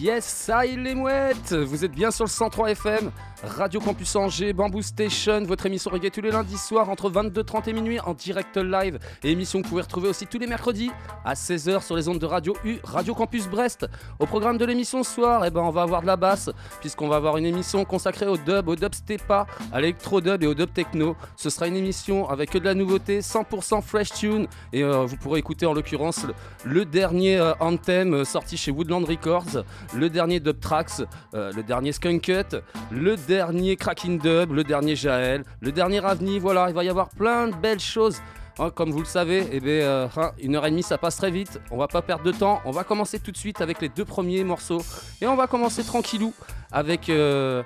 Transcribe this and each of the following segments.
Yes, ça est les mouettes Vous êtes bien sur le 103 FM, Radio Campus Angers, Bamboo Station, votre émission reggae tous les lundis soirs entre 22h30 et minuit en direct live. Émission que vous pouvez retrouver aussi tous les mercredis à 16h sur les ondes de Radio U, Radio Campus Brest. Au programme de l'émission soir, eh ben, on va avoir de la basse, puisqu'on va avoir une émission consacrée au dub, au dub stepa, à l'électro-dub et au dub techno. Ce sera une émission avec de la nouveauté, 100% fresh tune. Et euh, vous pourrez écouter en l'occurrence le, dernier euh, Anthem euh, sorti chez Woodland Records, le dernier Dub Tracks, le dernier Skunk Cut, le dernier Cracking Dub, le dernier Jaël, le dernier Avni. Voilà, il va y avoir plein de belles choses. Hein, comme vous le savez, eh ben, euh, hein, une heure et demie ça passe très vite. On va pas perdre de temps. On va commencer tout de suite avec les deux premiers morceaux. Et on va commencer tranquillou avec euh,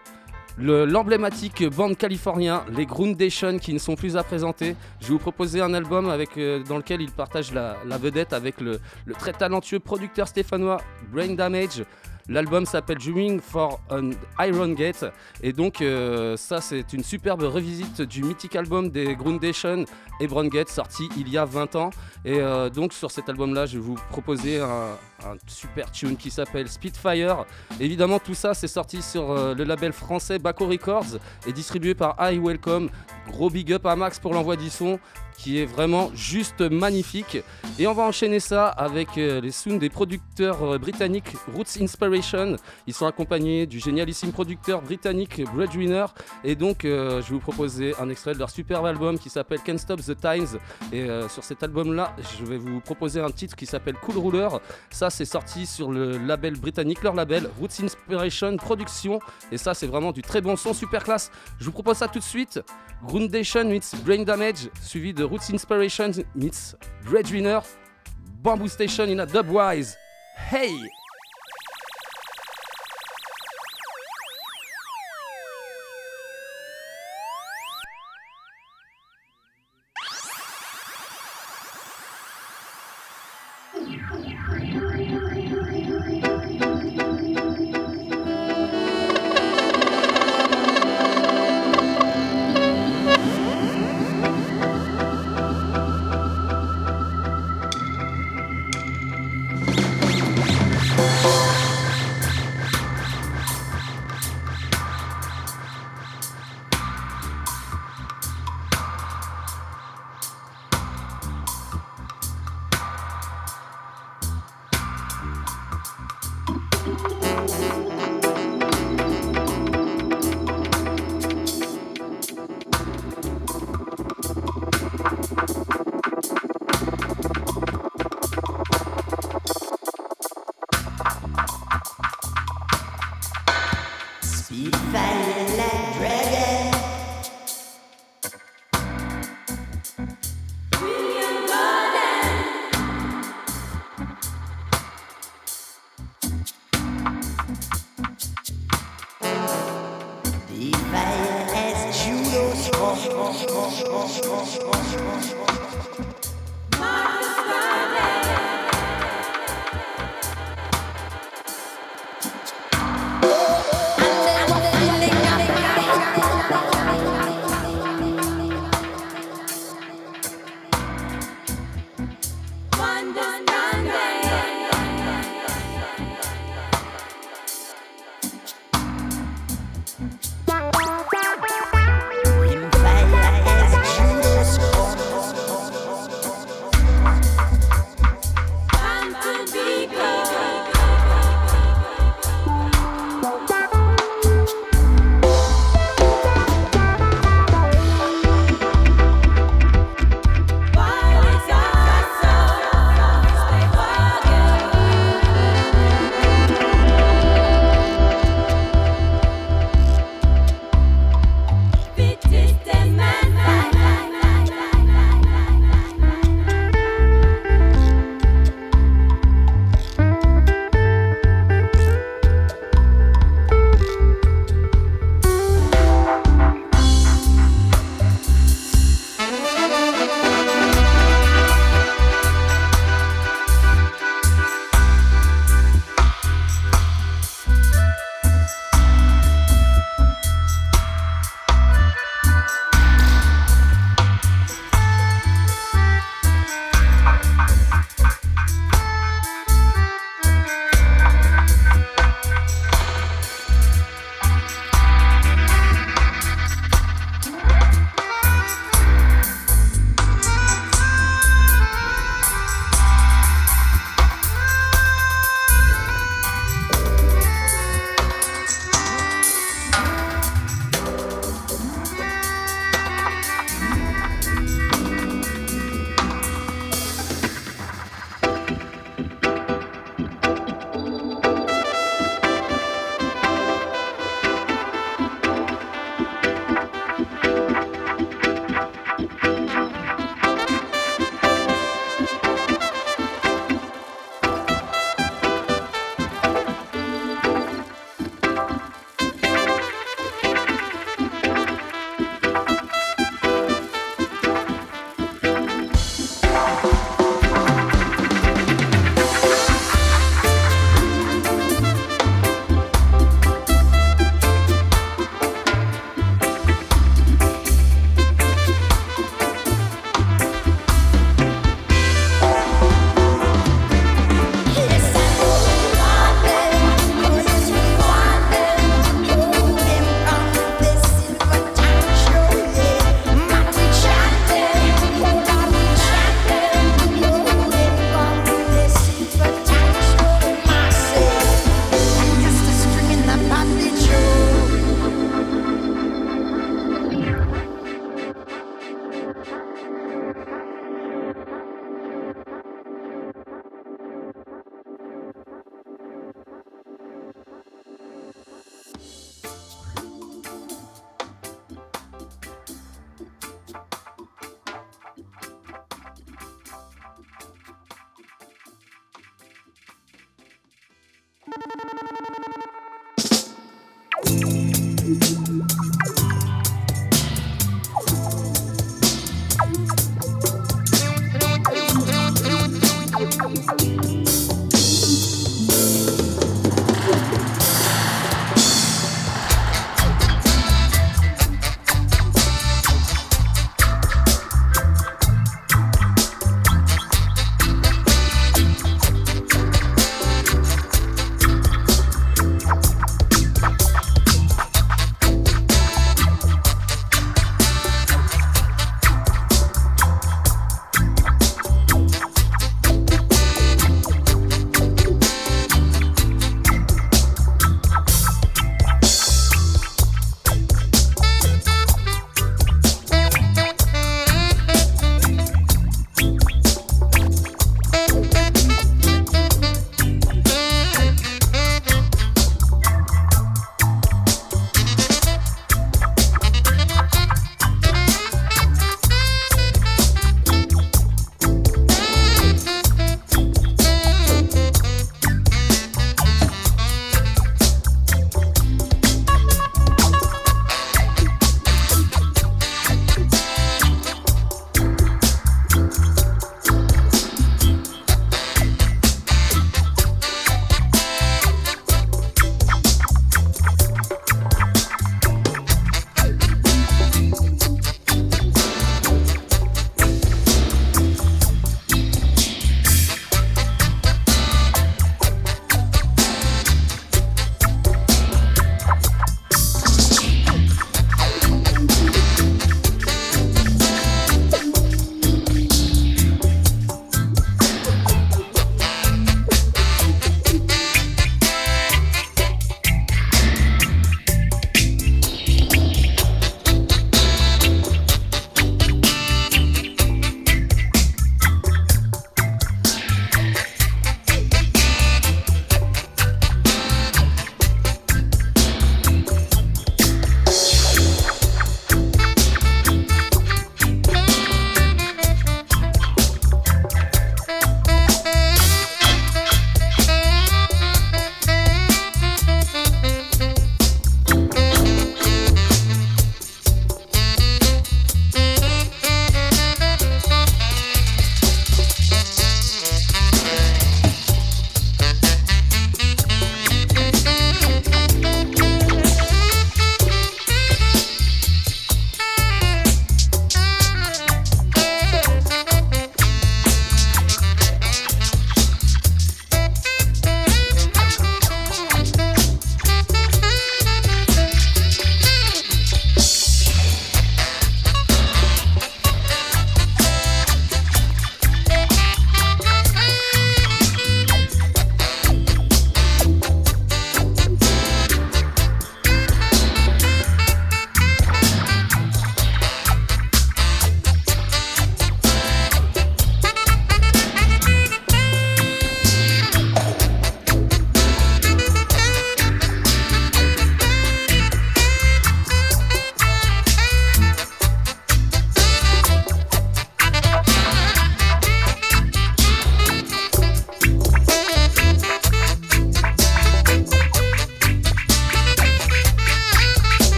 le- l'emblématique bande californien, les Groundation, qui ne sont plus à présenter. Je vais vous proposer un album euh, dans lequel ils partagent la, vedette avec le très talentueux producteur stéphanois Brain Damage. L'album s'appelle Dreaming for an Iron Gate. Et donc euh, ça c'est une superbe revisite du mythique album des Groundation Hebron Gate sorti il y a 20 ans. Et euh, donc sur cet album là je vais vous proposer un, un super tune qui s'appelle Spitfire. Évidemment tout ça c'est sorti sur euh, le label français Baco Records et distribué par I Welcome. Gros big up à Max pour l'envoi du son qui est vraiment juste magnifique et on va enchaîner ça avec euh, les sounds des producteurs euh, britanniques Roots Inspiration. Ils sont accompagnés du génialissime producteur britannique Breadwinner. Et donc, euh, je vais vous proposer un extrait de leur superbe album qui s'appelle Can't Stop the Times. Et sur cet album-là, je vais vous proposer un titre qui s'appelle Cool Ruler. Ça, c'est sorti sur le label britannique, leur label Roots Inspiration Production. Et ça, c'est vraiment du très bon son, super classe. Je vous propose ça tout de suite. Groundation meets Brain Damage, suivi de Roots Inspiration meets Breadwinner. Bamboo Station in a Dubwise. Hey!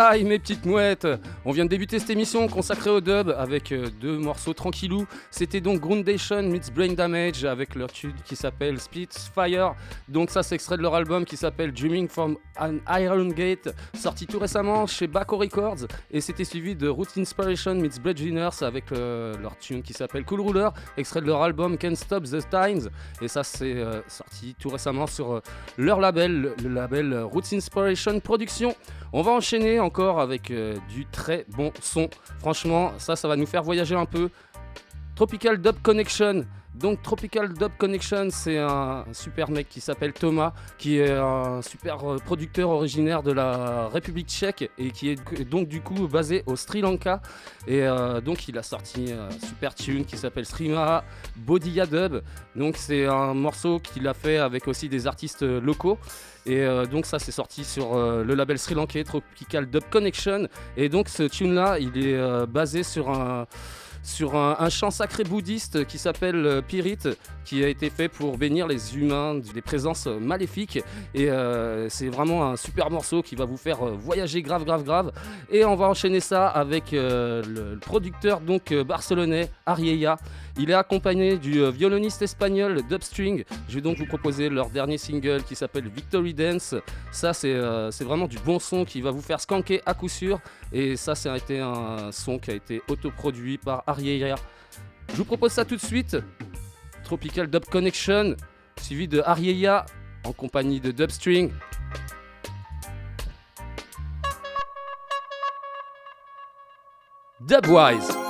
Ça, mes petites mouettes On vient de débuter cette émission consacrée au dub avec euh, deux morceaux tranquillou. C'était donc Groundation meets Brain Damage avec leur tube qui s'appelle Spitfire. Donc ça, c'est extrait de leur album qui s'appelle Dreaming from an Iron Gate, sorti tout récemment chez Baco Records. Et c'était suivi de Root Inspiration meets Blade Winners avec euh, leur tune qui s'appelle Cool Ruler, extrait de leur album Can't Stop the Times. Et ça, c'est euh, sorti tout récemment sur euh, leur label, le, label Roots Inspiration Productions. On va enchaîner encore avec du très bon son. Franchement, ça, ça va nous faire voyager un peu. Tropical Dub Connection. Donc Tropical Dub Connection, c'est un super mec qui s'appelle Thomas, qui est un super euh, producteur originaire de la République tchèque et qui est donc du coup basé au Sri Lanka. Et euh, donc il a sorti un super tune qui s'appelle Srima Bodiya Dub. Donc c'est un morceau qu'il a fait avec aussi des artistes locaux. Et euh, donc ça c'est sorti sur le label sri lankais Tropical Dub Connection. Et donc ce tune là il est basé sur un sur un, chant sacré bouddhiste qui s'appelle euh, Pirit, qui a été fait pour bénir les humains des présences maléfiques. Et euh, c'est vraiment un super morceau qui va vous faire euh, voyager grave, grave, grave. Et on va enchaîner ça avec le, producteur donc barcelonais Arieya. Il est accompagné du euh, violoniste espagnol Dubstring. Je vais donc vous proposer leur dernier single qui s'appelle Victory Dance. Ça, c'est euh, c'est vraiment du bon son qui va vous faire skanker à coup sûr. Et ça, été un son qui a été autoproduit par Arieya. Je vous propose ça tout de suite. Tropical Dub Connection, suivi de Arieya en compagnie de Dubstring. Dubwise.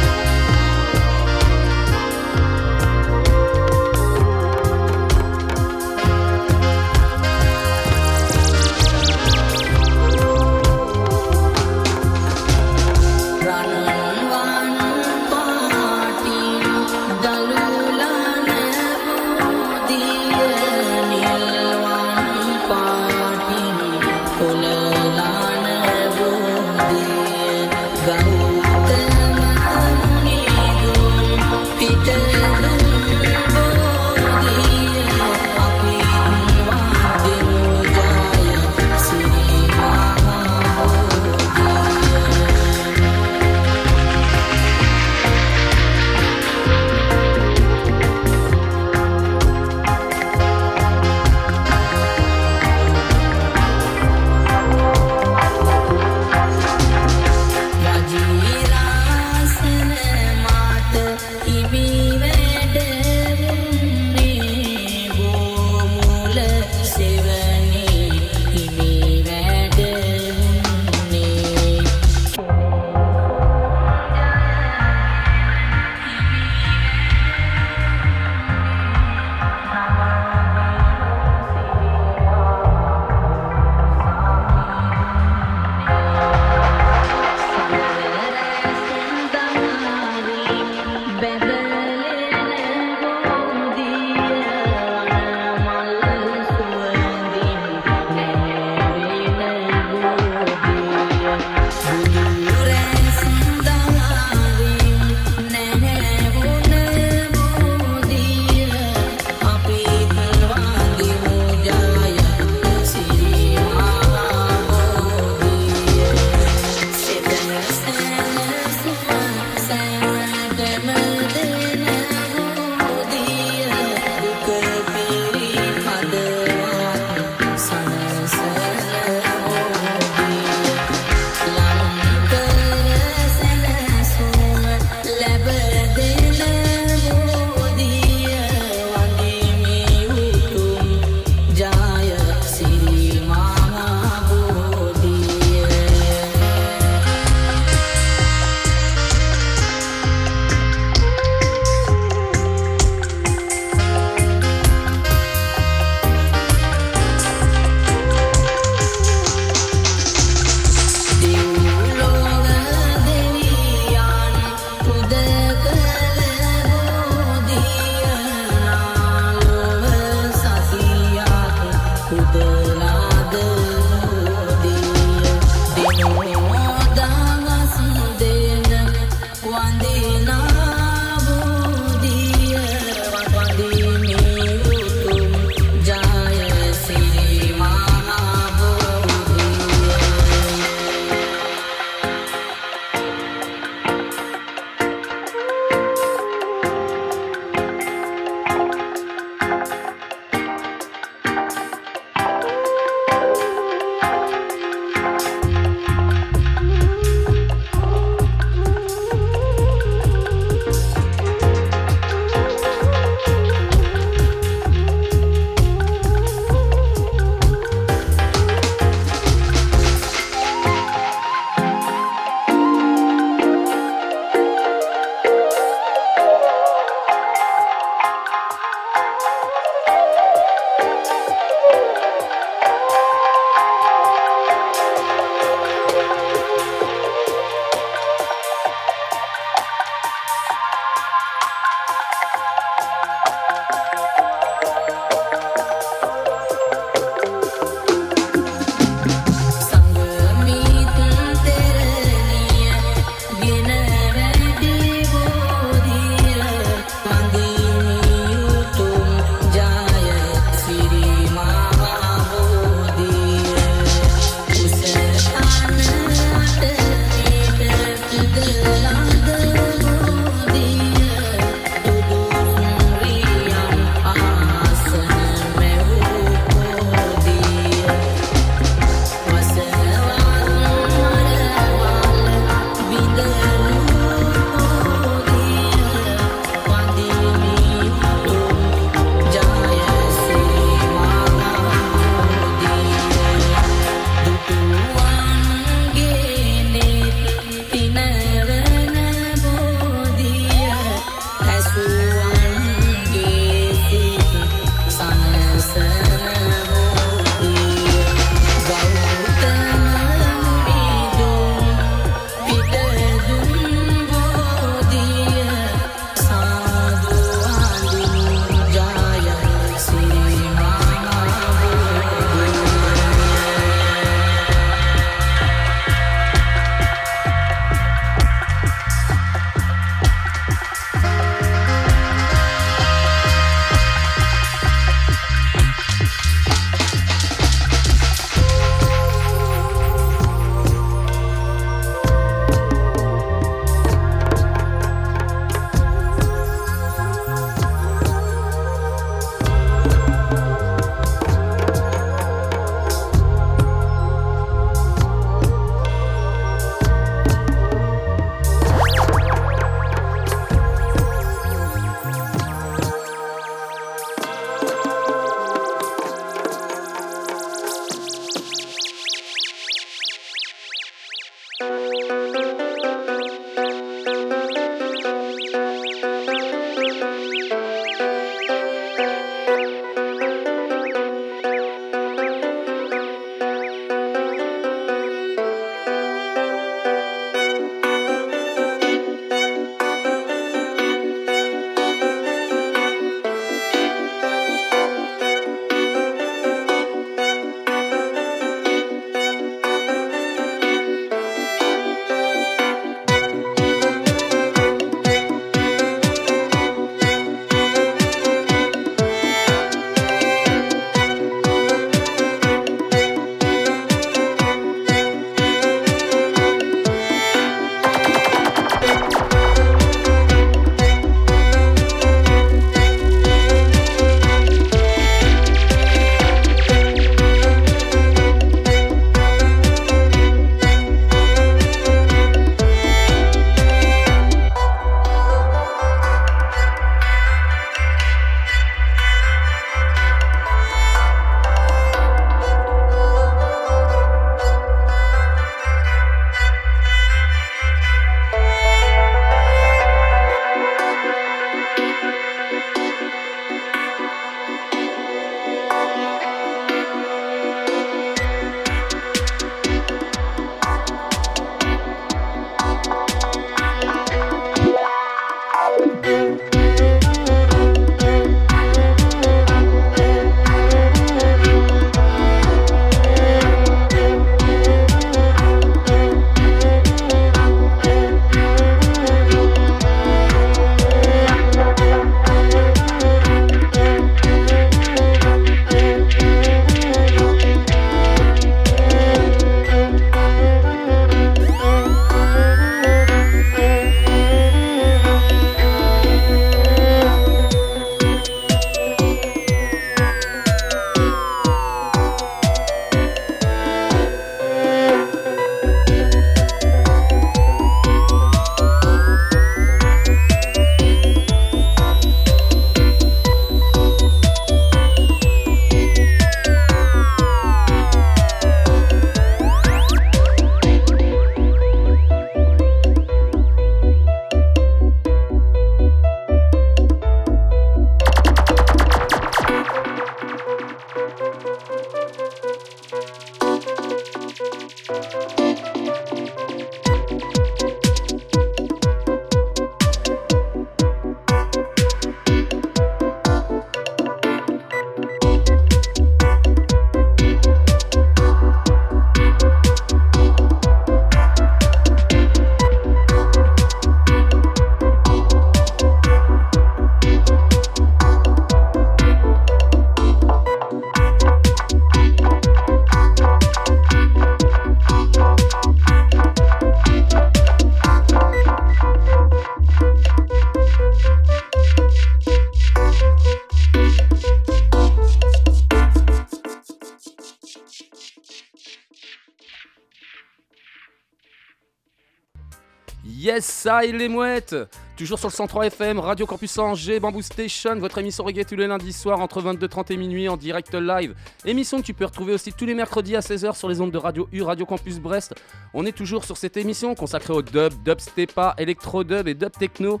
Yes, ça et les mouettes Toujours sur le 103 FM, Radio Campus Angers, Bamboo Station, votre émission reggae tous les lundis soirs entre 22h30 et minuit en direct live. Émission que tu peux retrouver aussi tous les mercredis à 16h sur les ondes de Radio U, Radio Campus Brest. On est toujours sur cette émission consacrée au dub, dub stepa, électro dub et dub techno.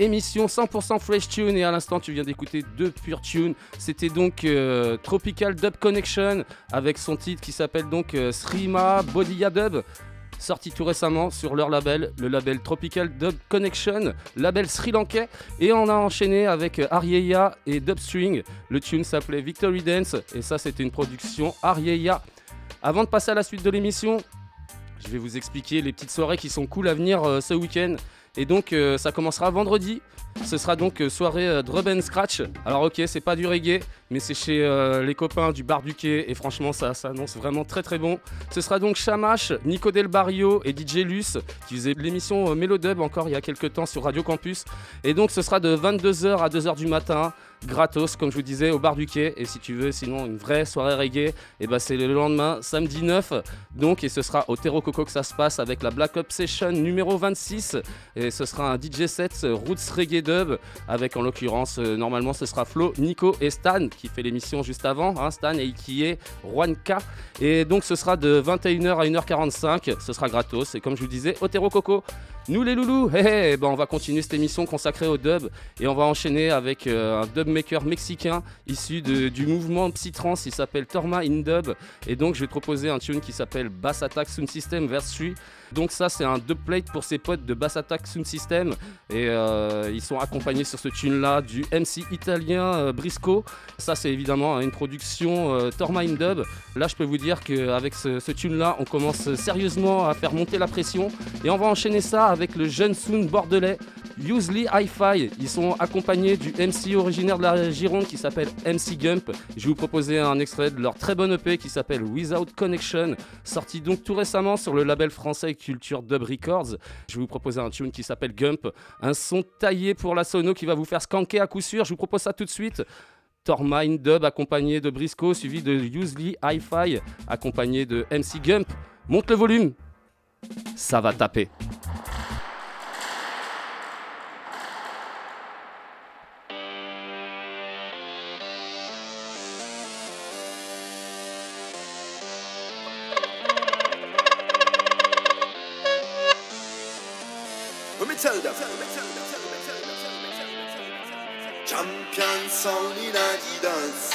Émission 100% fresh tune et à l'instant tu viens d'écouter deux pure tunes. C'était donc euh, Tropical Dub Connection avec son titre qui s'appelle donc euh, Srima Bodia Dub sorti tout récemment sur leur label, le label Tropical Dub Connection, label sri lankais. Et on a enchaîné avec Arieya et Dubstring. Le tune s'appelait Victory Dance et ça c'était une production Arieya. Avant de passer à la suite de l'émission, je vais vous expliquer les petites soirées qui sont cool à venir euh, ce week-end. Et donc euh, ça commencera vendredi. Ce sera donc euh, soirée euh, Drub and Scratch. Alors ok, c'est pas du reggae, mais c'est chez euh, les copains du bar du quai. Et franchement, ça s'annonce vraiment très très bon. Ce sera donc Shamash, Nico Del Barrio et DJ Luce qui faisaient l'émission Mélodub encore il y a quelques temps sur Radio Campus. Et donc ce sera de 22h à 2h du matin. Gratos, comme je vous disais, au bar du quai. Et si tu veux, sinon, une vraie soirée reggae, et ben c'est le lendemain, samedi 9. Donc, et ce sera au Terro Coco que ça se passe avec la Black Up Session numéro 26. Et ce sera un DJ set euh, Roots Reggae Dub avec en l'occurrence, euh, normalement, ce sera Flo, Nico et Stan qui fait l'émission juste avant. hein, Stan et qui est Juanca. Et donc, ce sera de 21h à 1h45. Ce sera gratos. Et comme je vous disais, au Terro Coco. Nous les loulous, hé hé, ben on va continuer cette émission consacrée au dub et on va enchaîner avec euh, un dub maker mexicain issu du mouvement Psytrance, il s'appelle Torma in Dub et donc je vais te proposer un tune qui s'appelle Bass Attack Sound System Verse 3. Donc ça c'est un dub plate pour ses potes de Bass Attack Sound System et euh, ils sont accompagnés sur ce tune là du MC italien euh, Brisco. Ça c'est évidemment une production euh, Dub. Là je peux vous dire qu'avec ce, ce tune là on commence sérieusement à faire monter la pression et on va enchaîner ça avec le jeune Soon bordelais Usually Hi-Fi. Ils sont accompagnés du MC originaire de la Gironde qui s'appelle MC Gump. Je vais vous proposer un extrait de leur très bonne EP qui s'appelle Without Connection, sorti donc tout récemment sur le label français Culture Dub Records. Je vais vous proposer un tune qui s'appelle Gump, un son taillé pour la sono qui va vous faire skanker à coup sûr. Je vous propose ça tout de suite. Tormine Dub accompagné de Briscoe, suivi de Usually Hi-Fi accompagné de MC Gump. Monte le volume, ça va taper. Tell them. Champion sound in a dance.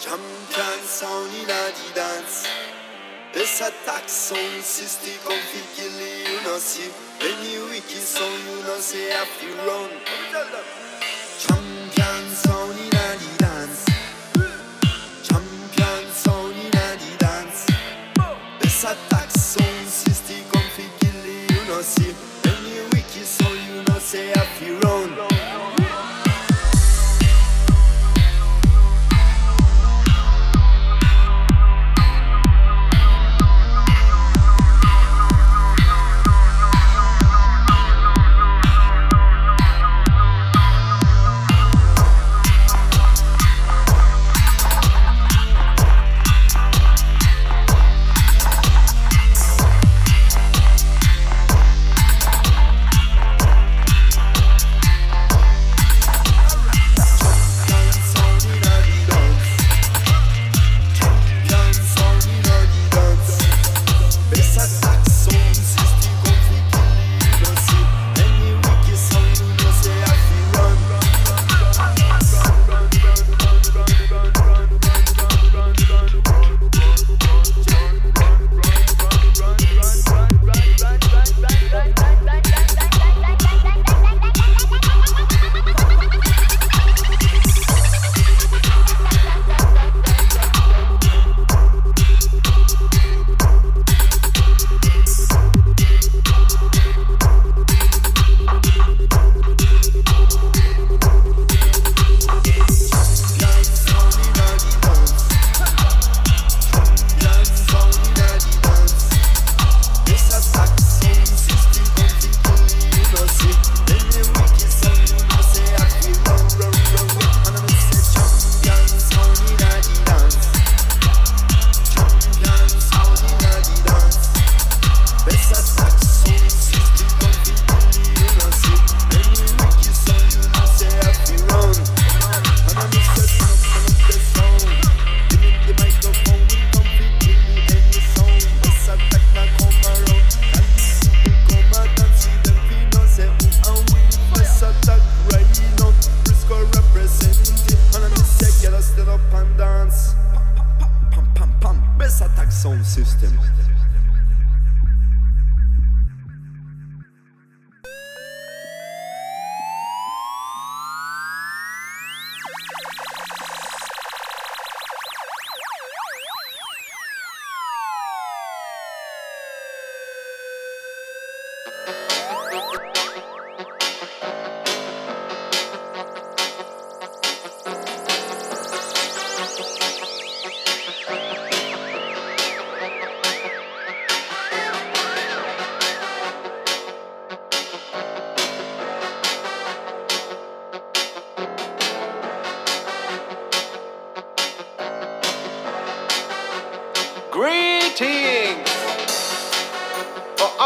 Champion sound in a dance. This attack sound system come fi kill you, know see. Any wicked sound you know say I feel run. Champion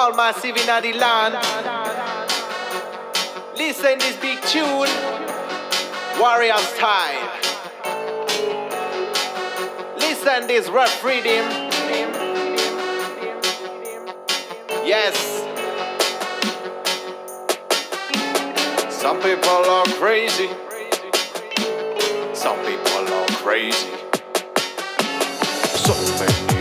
all massive in the land. Listen this big tune, warrior style. Listen this rough rhythm. Yes. Some people are crazy. Some people are crazy. So many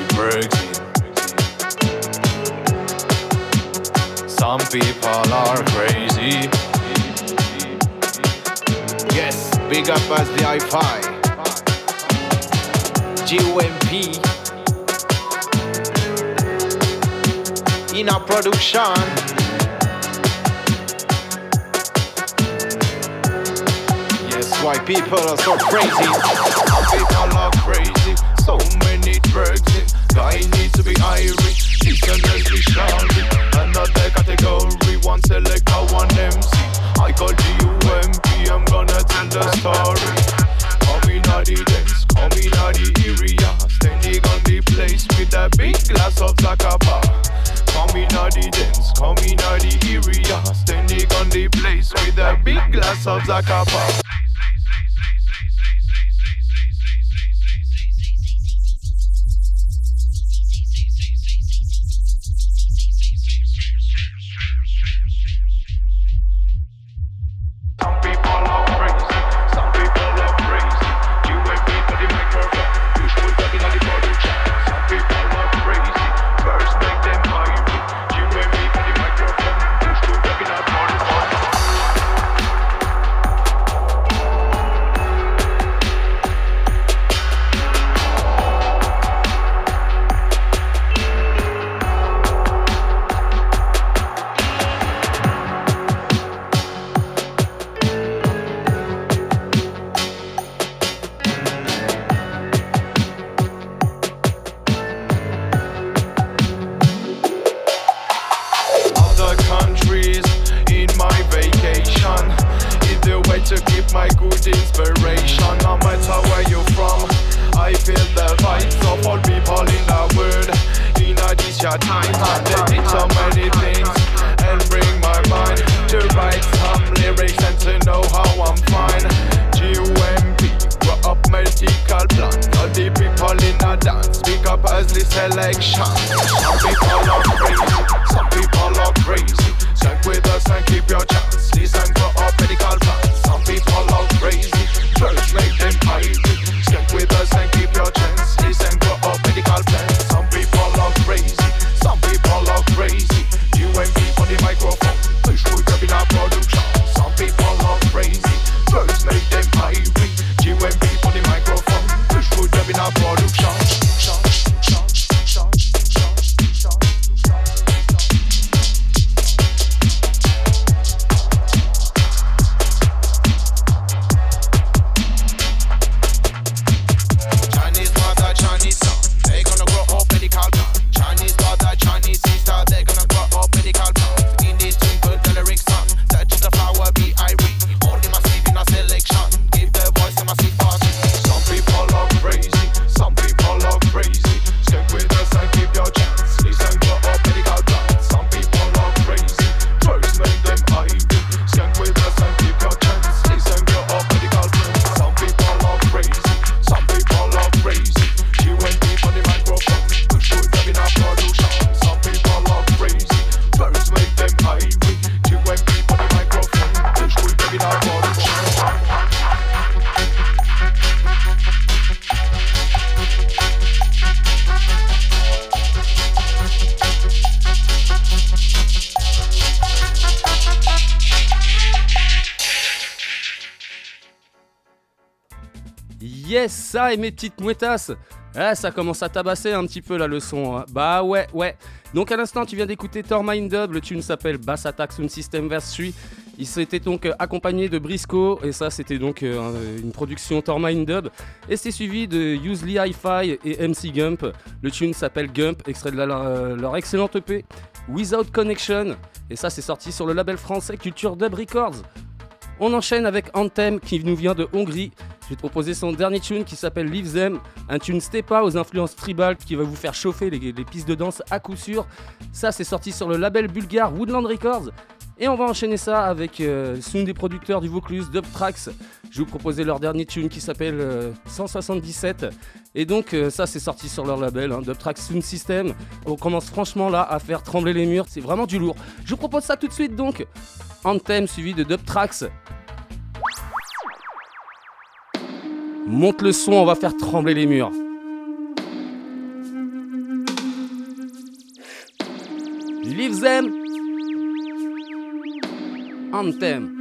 Some people are crazy. Yes, big up as the hi-fi. GUMP. In our production. Yes, why people are so crazy. People are crazy. So many drugs. Guy needs to be Irish. Listen Leslie Charlie. Another category. One selector, one MC. I call GUMP. I'm gonna tell the story. In a the dance, in a the area. Standing on the place with a big glass of Zacapa. In a the dance, in a the area. Standing on the place with a big glass of Zacapa. Ça et mes petites mouettasses Ah, ça commence à tabasser un petit peu là le son. hein. Bah ouais, ouais. Donc à l'instant, tu viens d'écouter Thor Mind Dub, le tune s'appelle Bass Attack Sound System 3. Il s'était donc euh, accompagné de Briscoe, et ça c'était donc euh, une production Thor Mind Dub. Et c'est suivi de Usely Hi-Fi et MC Gump. Le tune s'appelle Gump, extrait de la- leur, leur excellente EP Without Connection. Et ça c'est sorti sur le label français Culture Dub Records. On enchaîne avec Anthem qui nous vient de Hongrie. Vais te proposer son dernier tune qui s'appelle Leave Them, un tune Stepa aux influences tribales qui va vous faire chauffer les, pistes de danse à coup sûr. Ça, c'est sorti sur le label bulgare Woodland Records. Et on va enchaîner ça avec euh, des producteurs du Vaucluse, Dub Tracks. Je vais vous proposer leur dernier tune qui s'appelle euh, 177. Et donc euh, ça c'est sorti sur leur label, hein, Dub Sound System. On commence franchement là à faire trembler les murs, c'est vraiment du lourd. Je vous propose ça tout de suite donc. Anthem suivi de Dub Tracks. Monte le son, on va faire trembler les murs. Leave them. Anthem.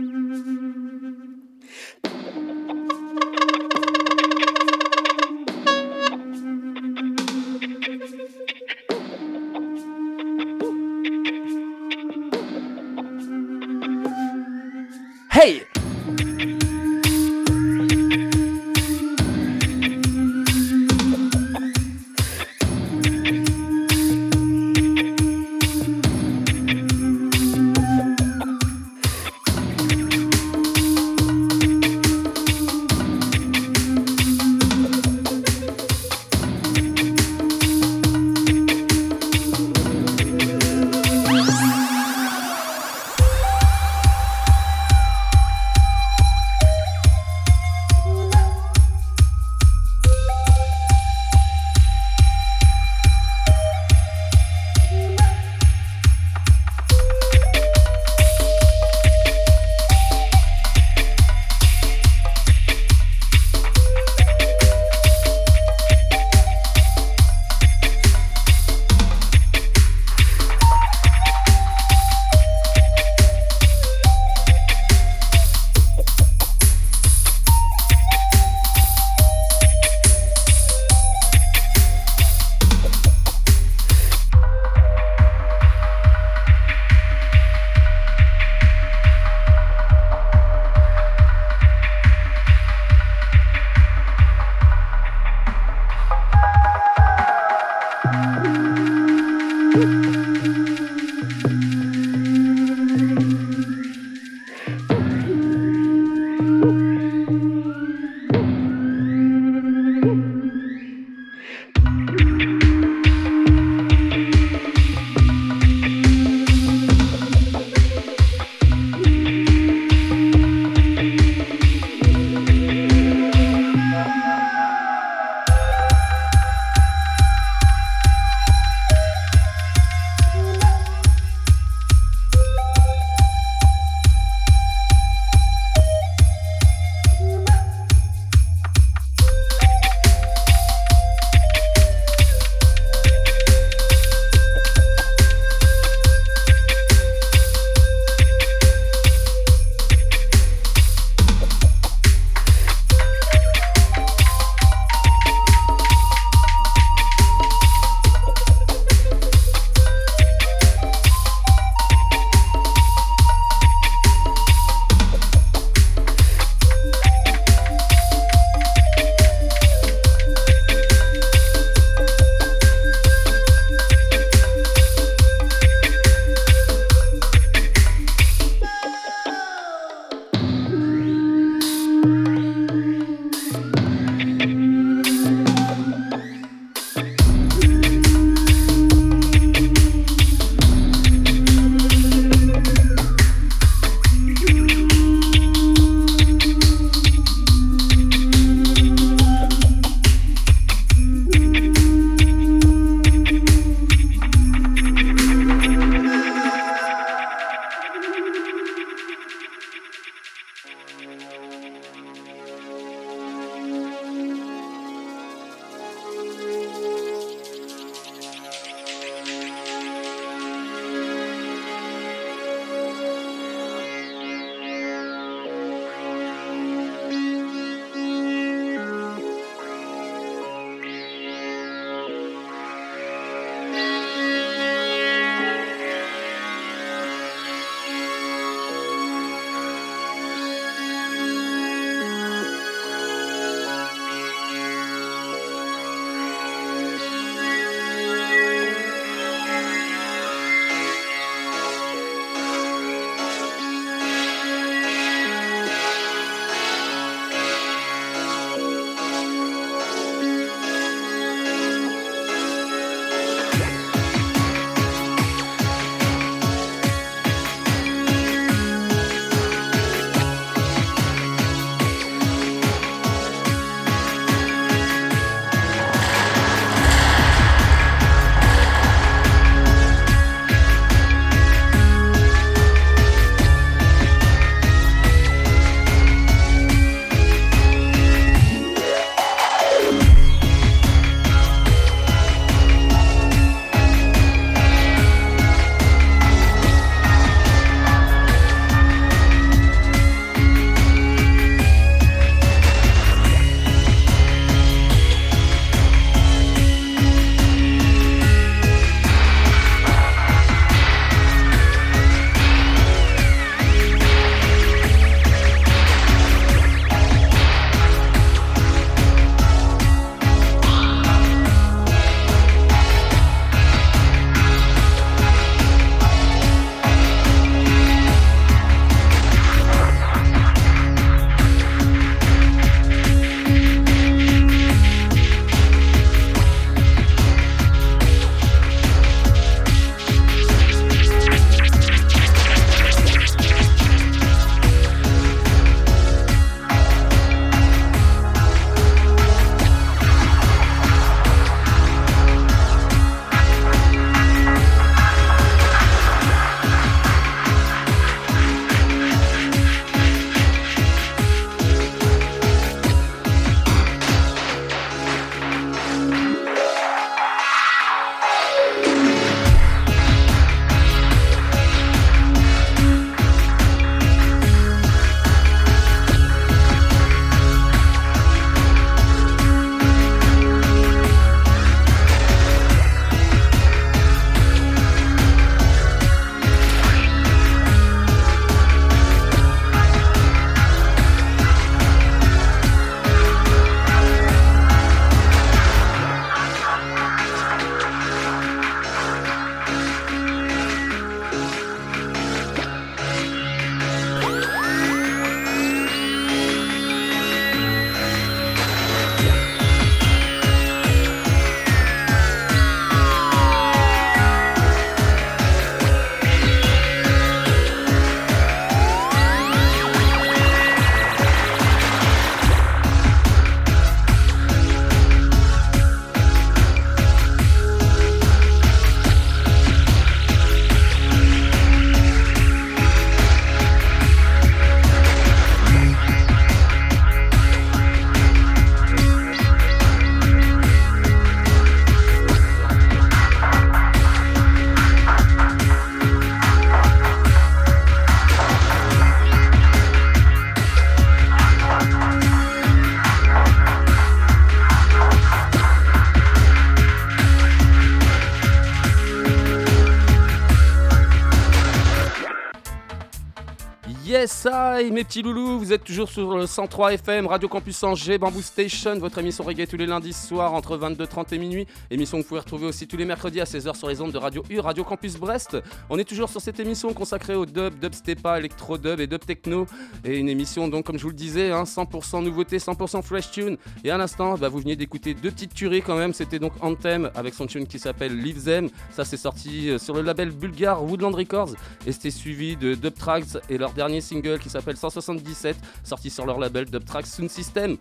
Hi, mes petits loulous, vous êtes toujours sur le 103 FM, Radio Campus Angers, Bamboo Station, votre émission reggae tous les lundis soirs entre 22h30 et minuit. Émission que vous pouvez retrouver aussi tous les mercredis à 16h sur les ondes de Radio U, Radio Campus Brest. On est toujours sur cette émission consacrée au dub, dub stepa, électro dub et dub techno. Et une émission, donc, comme je vous le disais, hein, 100% nouveauté, 100% fresh tune. Et à l'instant, bah, vous veniez d'écouter deux petites tueries quand même. C'était donc Anthem avec son tune qui s'appelle Leave Them. Ça, c'est sorti euh, sur le label bulgare Woodland Records. Et c'était suivi de Dub Tracks et leur dernier single qui s'appelle 177, sorti sur leur label Dub Tracks Sound System.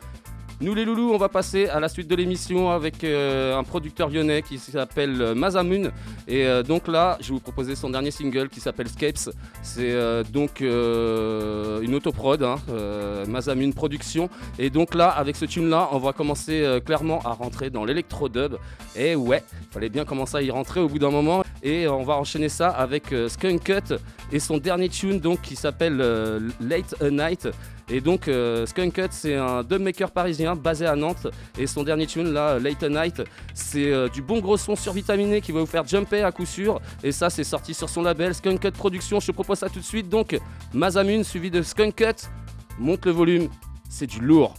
Nous les loulous, on va passer à la suite de l'émission avec euh, un producteur lyonnais qui s'appelle euh, Mazamun. Et euh, donc là, je vais vous proposer son dernier single qui s'appelle Scapes. C'est euh, donc une autoprod, hein, Mazamun Production. Et donc là, avec ce tune là, on va commencer clairement à rentrer dans l'électro-dub. Et ouais, fallait bien commencer à y rentrer au bout d'un moment. Et on va enchaîner ça avec Skunk Cut et son dernier tune donc qui s'appelle euh, Late a Night. Et donc euh, Skunk c'est un dubmaker parisien basé à Nantes. Et son dernier tune là Late a Night c'est euh, du bon gros son survitaminé qui va vous faire jumper à coup sûr. Et ça c'est sorti sur son label Skunk Cut Productions. Je te propose ça tout de suite. Donc Mazamun suivi de Skunk Cut monte le volume. C'est du lourd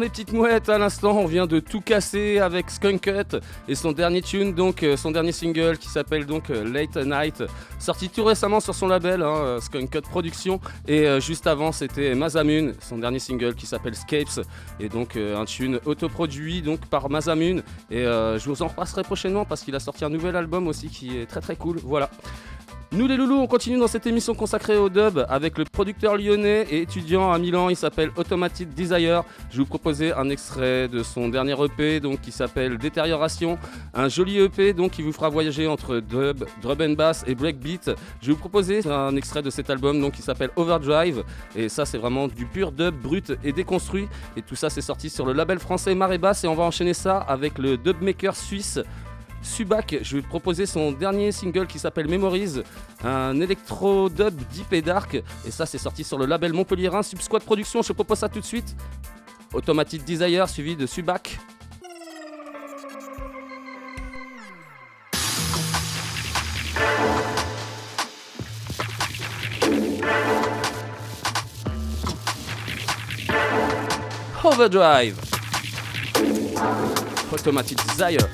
mes petites mouettes, à l'instant on vient de tout casser avec Skunkut et son dernier tune, donc euh, son dernier single qui s'appelle donc euh, Late Night, sorti tout récemment sur son label hein, euh, Skunkut Productions. Et juste avant c'était Mazamun, son dernier single qui s'appelle Scapes. Et donc un tune autoproduit donc par Mazamun. Et je vous en repasserai prochainement parce qu'il a sorti un nouvel album aussi qui est très très cool, voilà. Nous les loulous, on continue dans cette émission consacrée au dub avec le producteur lyonnais et étudiant à Milan, il s'appelle Automatic Desire. Je vais vous proposer un extrait de son dernier EP donc qui s'appelle Détérioration, un joli EP donc qui vous fera voyager entre dub, drum and bass et breakbeat. Je vais vous proposer un extrait de cet album donc qui s'appelle Overdrive. Et ça c'est vraiment du pur dub brut et déconstruit. Et tout ça c'est sorti sur le label français Marée Basse. Et on va enchaîner ça avec le dubmaker suisse Subac, je vais te proposer son dernier single qui s'appelle Memories, un électro dub deep et dark, et ça c'est sorti sur le label Montpellierin Subsquad Productions, je te propose ça tout de suite. Automatic Desire suivi de Subac. Overdrive. Automatic Desire.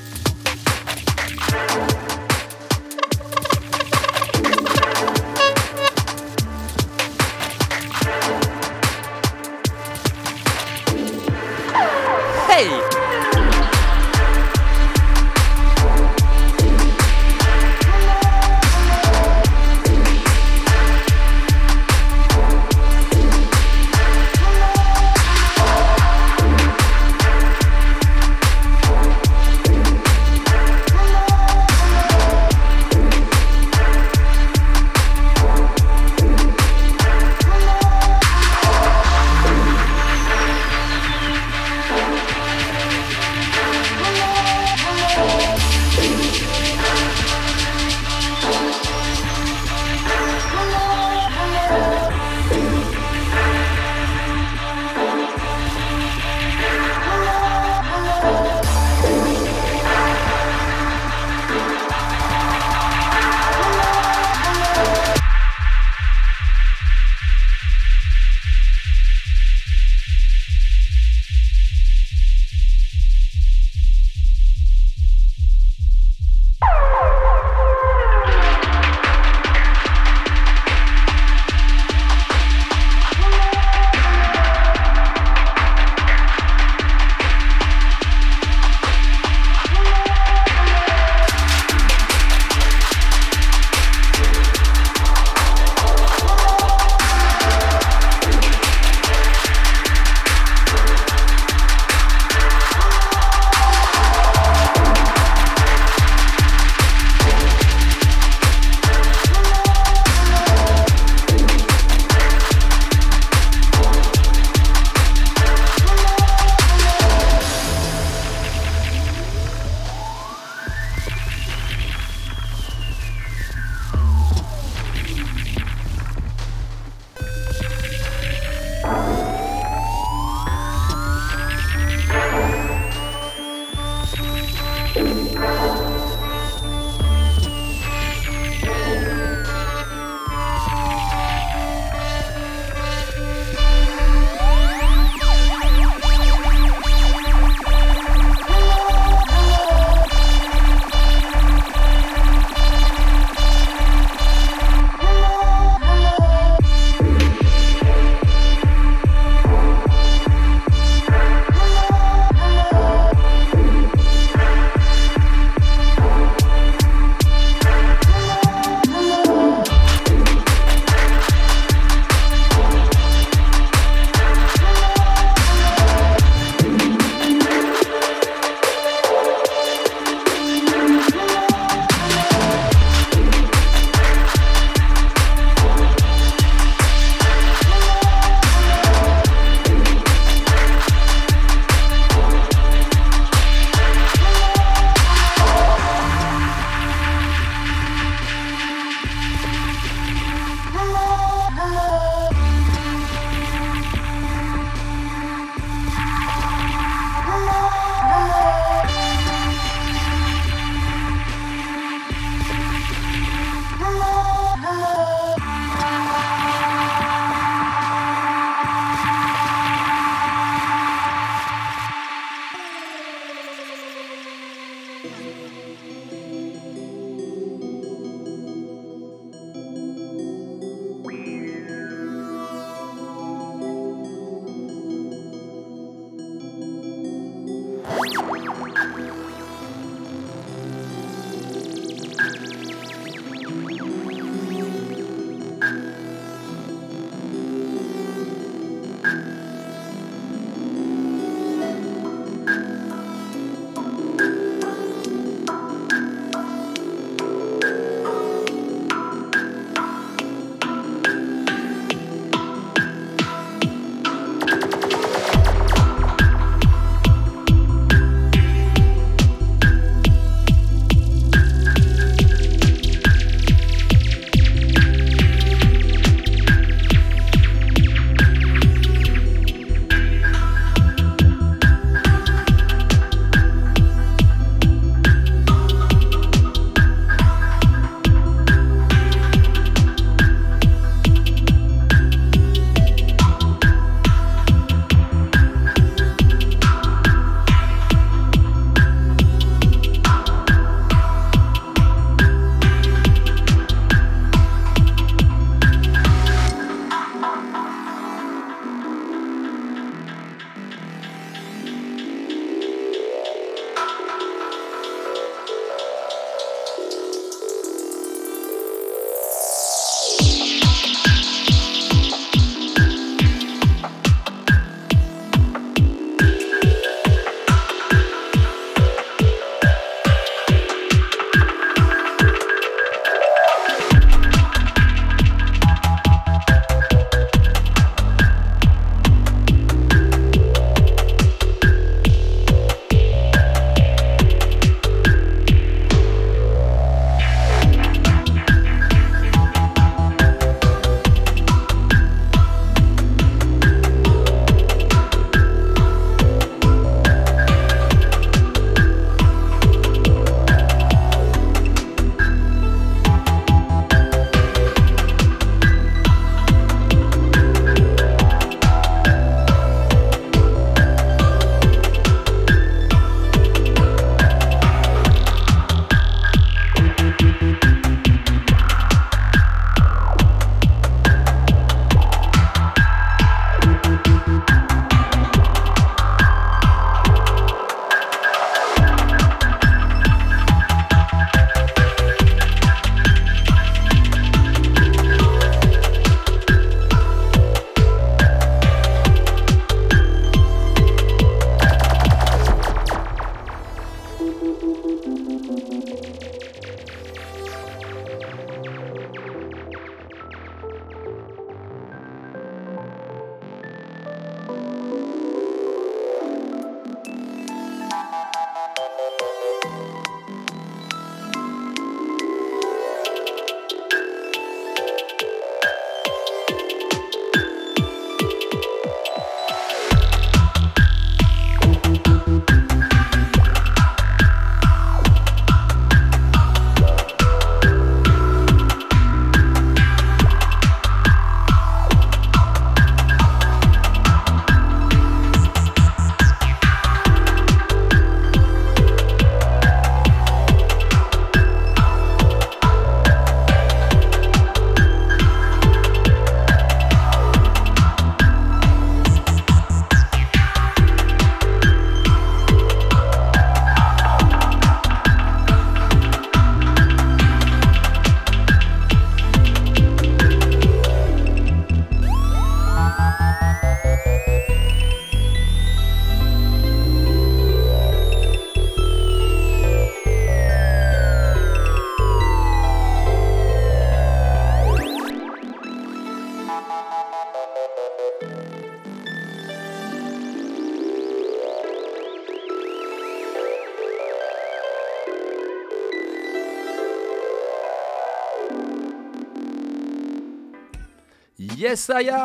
Yes, Aya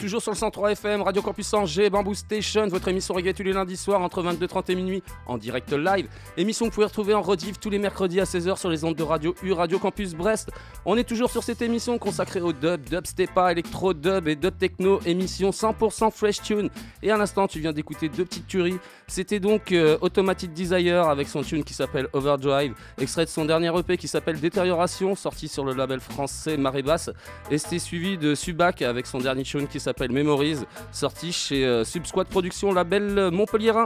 Toujours sur le 103 FM, Radio Campus Angers, Bamboo Station, votre émission reggae tous les lundis soirs entre 22h30 et minuit en direct live. Émission que vous pouvez retrouver en rediff tous les mercredis à 16h sur les ondes de radio U Radio Campus Brest. On est toujours sur cette émission consacrée au dub, dub stepa, électro dub et dub techno, émission 100% fresh tune. Et à l'instant, tu viens d'écouter deux petites tueries. C'était donc euh, Automatic Desire avec son tune qui s'appelle Overdrive, extrait de son dernier EP qui s'appelle Détérioration, sorti sur le label français Marée Basse. Et c'était suivi de Subac avec son dernier tune qui s'appelle Memories, sorti chez euh, Subsquad Productions, label euh, montpelliérain.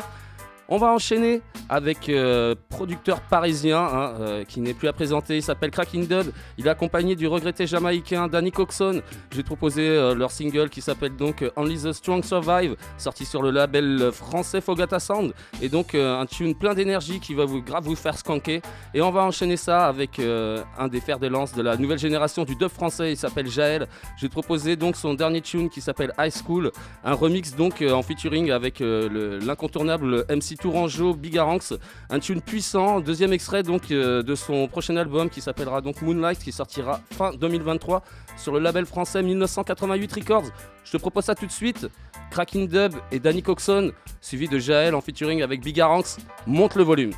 On va enchaîner avec euh, producteur parisien hein, euh, qui n'est plus à présenter. Il s'appelle Cracking Dub. Il est accompagné du regretté jamaïcain Danny Coxon. Te proposer euh, leur single qui s'appelle donc euh, Only the Strong Survive, sorti sur le label français Fogata Sound. Et donc euh, un tune plein d'énergie qui va vous grave vous faire skanker. Et on va enchaîner ça avec un des fers de lance de la nouvelle génération du dub français. Il s'appelle Jaël. Te proposer donc son dernier tune qui s'appelle High School, un remix donc en featuring avec le- l'incontournable MC Tourangeau Bigaranx, un tune puissant, deuxième extrait donc euh, de son prochain album qui s'appellera donc Moonlight qui sortira fin 2023 sur le label français 1988 Records. Je te propose ça tout de suite. Cracking Dub et Danny Coxon, suivi de Jaël en featuring avec Bigaranx. Monte le volume.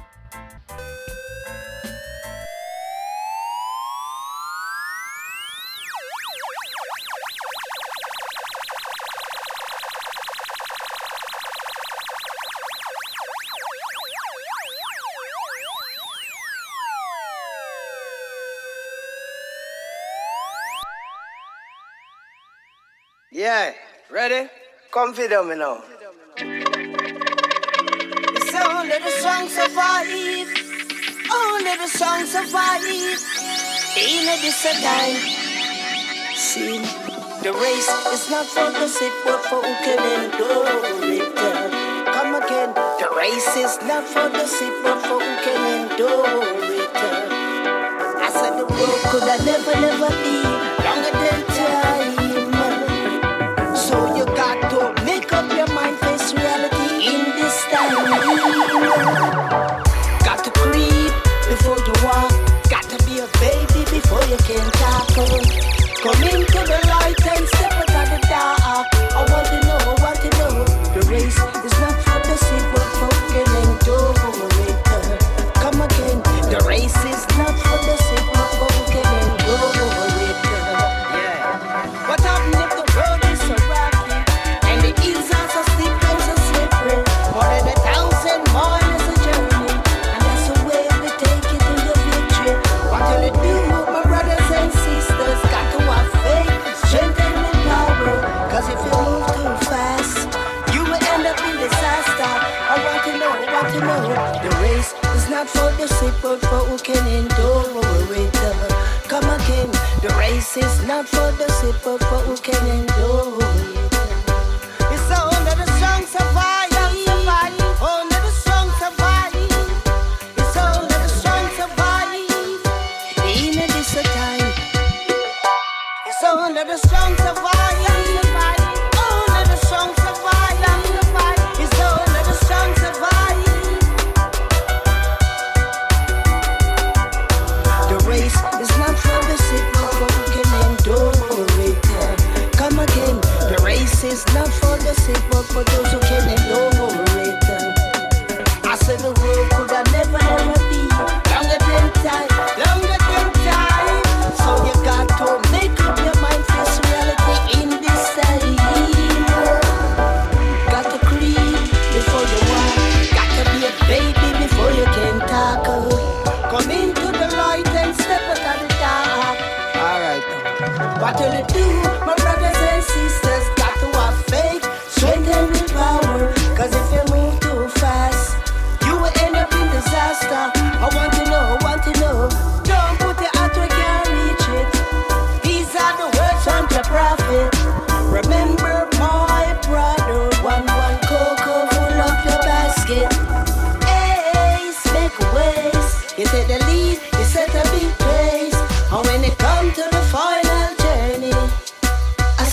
Ready? Come for them now. The sound of the song survive. Only the song survive. In a time. See, the race is not for the sick, but for who can endure it. Come again. The race is not for the sick, but for who can endure it. I said the world could have never, never be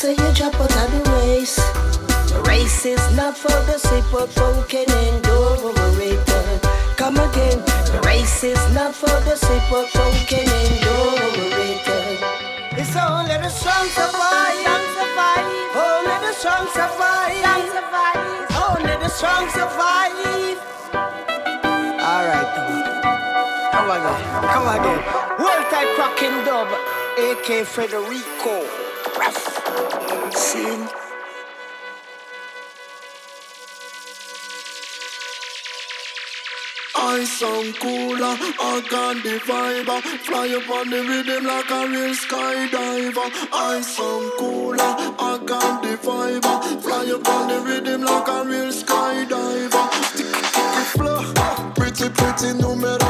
say you drop out of the race. The race is not for the super but can endure. Come again. The race is not for the super but can endure it. It's only the strong survive. Only the strong survive. Only the strong survive. All right. Come again. Come again. World type cracking dub, aka Federico. Sin. I sound cooler, I got the vibe Fly up on the rhythm like a real skydiver. I sound cooler, I got the vibe Fly up on the rhythm like a real skydiver. Sticky, sticky flow, pretty, pretty no matter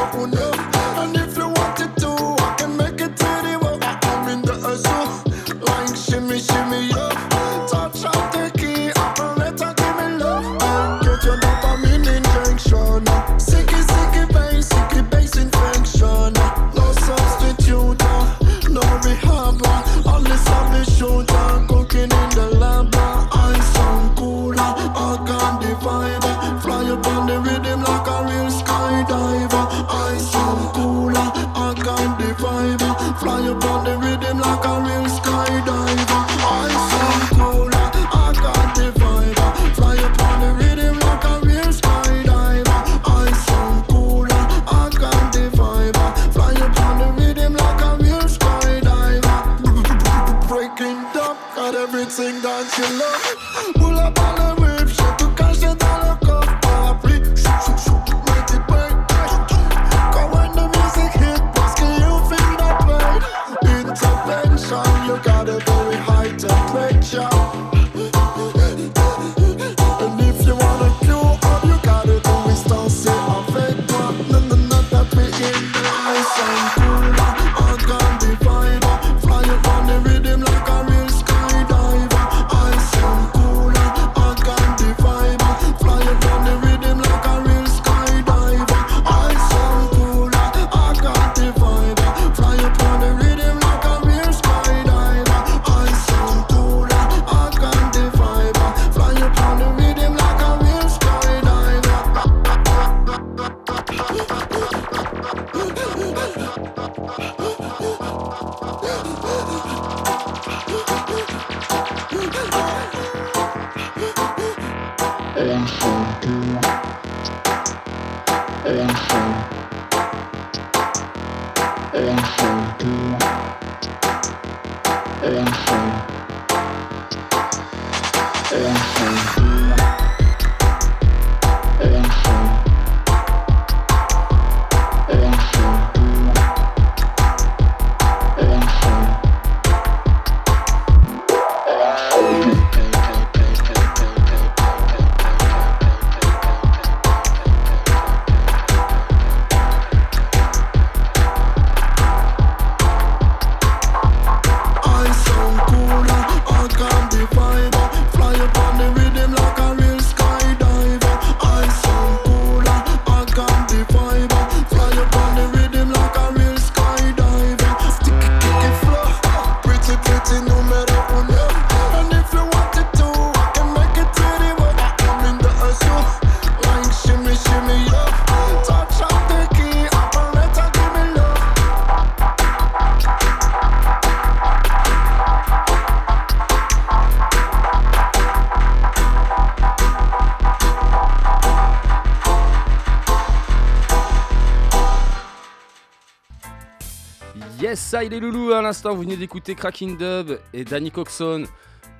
Il est loulou. À l'instant, vous venez d'écouter Cracking Dub et Danny Coxon.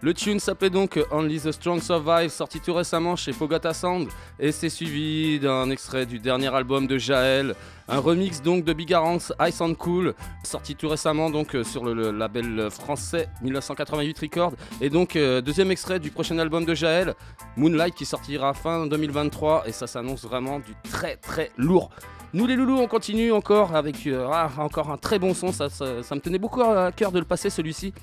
Le tune s'appelait donc Only the Strong Survive, sorti tout récemment chez Fogata Sound, et c'est suivi d'un extrait du dernier album de Jaël, un remix donc de Bigarance Ice and Cool, sorti tout récemment donc euh, sur le, label français 1988 Records, et donc euh, deuxième extrait du prochain album de Jaël, Moonlight, qui sortira fin 2023, et ça s'annonce vraiment du très très lourd. Nous les loulous, on continue encore avec euh, ah, encore un très bon son, ça, me tenait beaucoup à cœur de le passer celui-ci.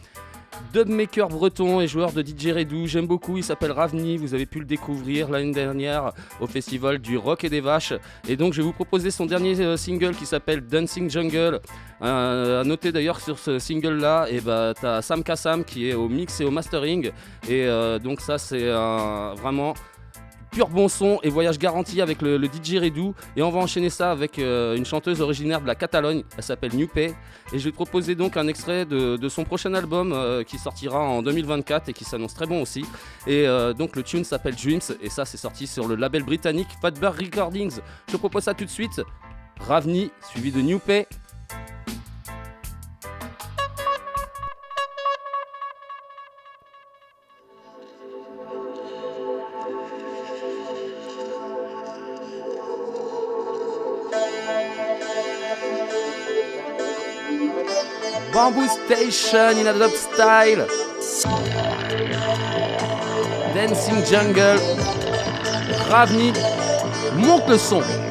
Dubmaker breton et joueur de DJ Redou, j'aime beaucoup, il s'appelle Ravni, vous avez pu le découvrir l'année dernière au festival du Rock et des Vaches. Et donc je vais vous proposer son dernier euh, single qui s'appelle Dancing Jungle. Euh, à noter d'ailleurs sur ce single là, et bah, t'as Sam Kassam qui est au mix et au mastering. Et euh, donc ça c'est vraiment pur bon son et voyage garanti avec le, DJ Redou. Et on va enchaîner ça avec euh, une chanteuse originaire de la Catalogne. Elle s'appelle Pay. Et je vais te proposer donc un extrait de, son prochain album euh, qui sortira en 2024 et qui s'annonce très bon aussi. Et euh, donc le tune s'appelle Dreams. Et ça, c'est sorti sur le label britannique Fatburg Recordings. Je te propose ça tout de suite. Ravni, suivi de New Bamboo Station in a dub style. Dancing Jungle. Ravni. Monte le son.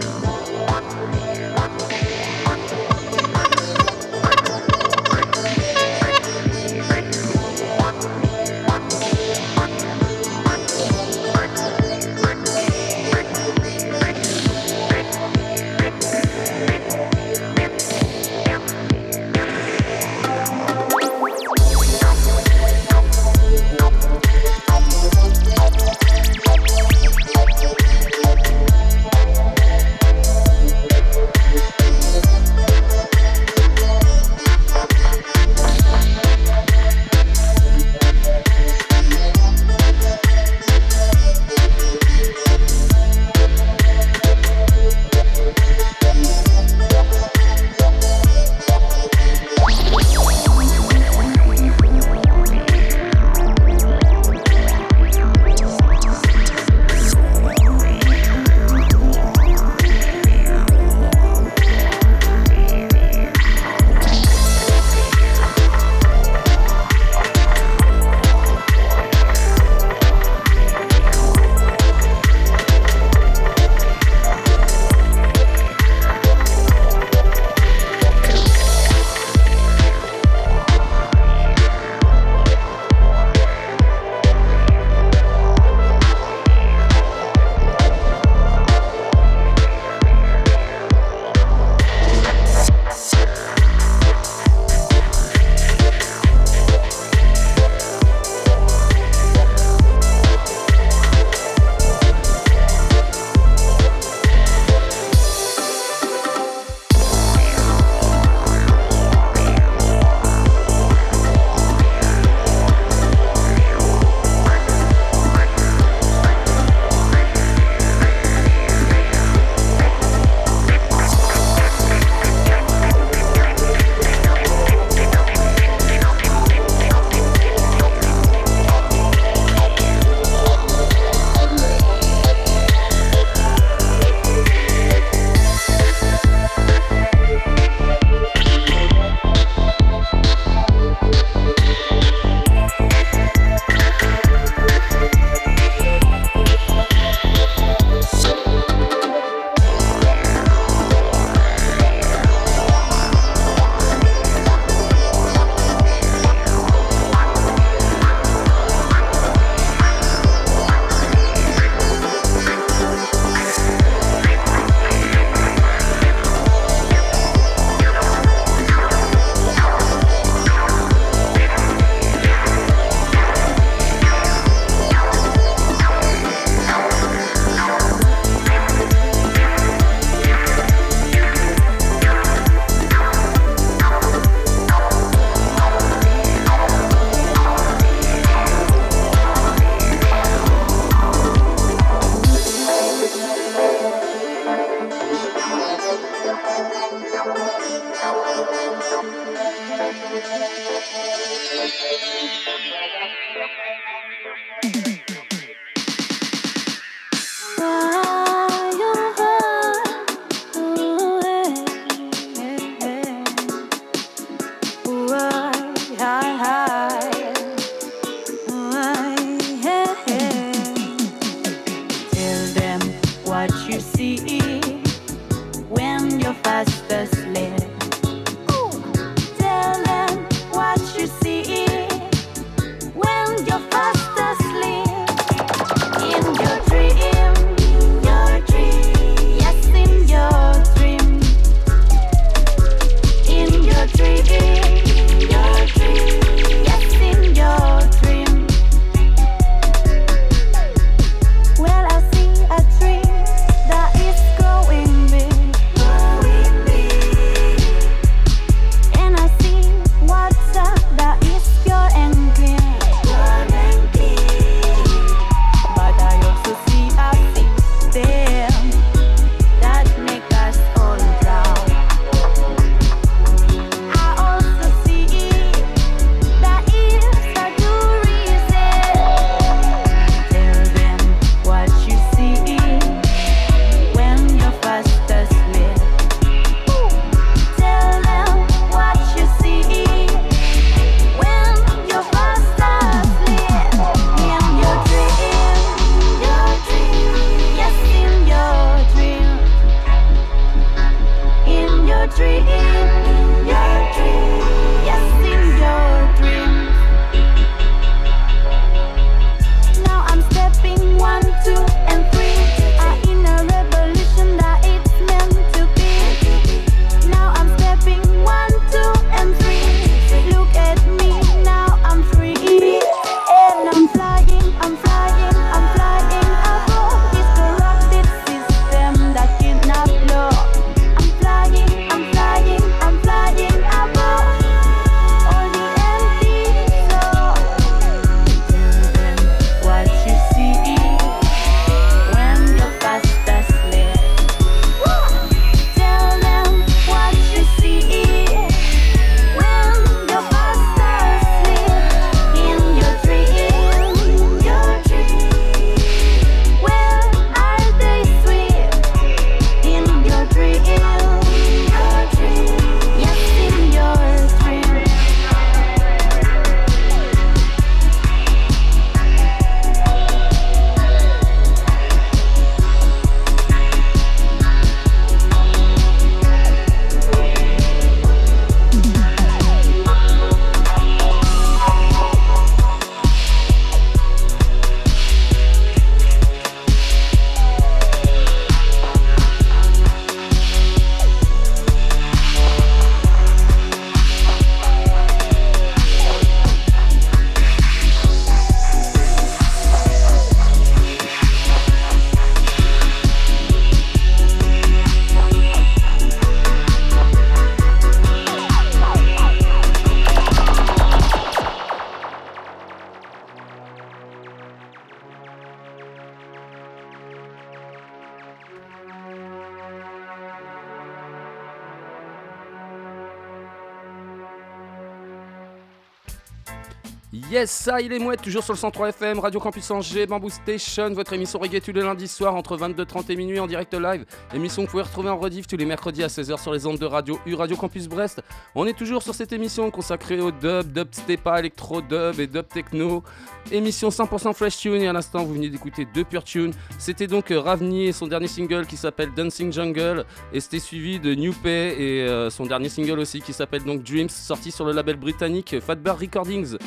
Yes, ça il est mouette, toujours sur le 103 FM, Radio Campus Angers, Bamboo Station, votre émission reggae tous les lundis soirs entre 22h30 et minuit en direct live. Émission que vous pouvez retrouver en rediff tous les mercredis à 16h sur les ondes de radio U Radio Campus Brest. On est toujours sur cette émission consacrée au dub, dub stepa, électro dub et dub techno. Émission 100% fresh tune et à l'instant vous venez d'écouter deux pure tunes. C'était donc euh, Ravni et son dernier single qui s'appelle Dancing Jungle et c'était suivi de New Pay et euh, son dernier single aussi qui s'appelle donc Dreams sorti sur le label britannique Fatbear Recordings.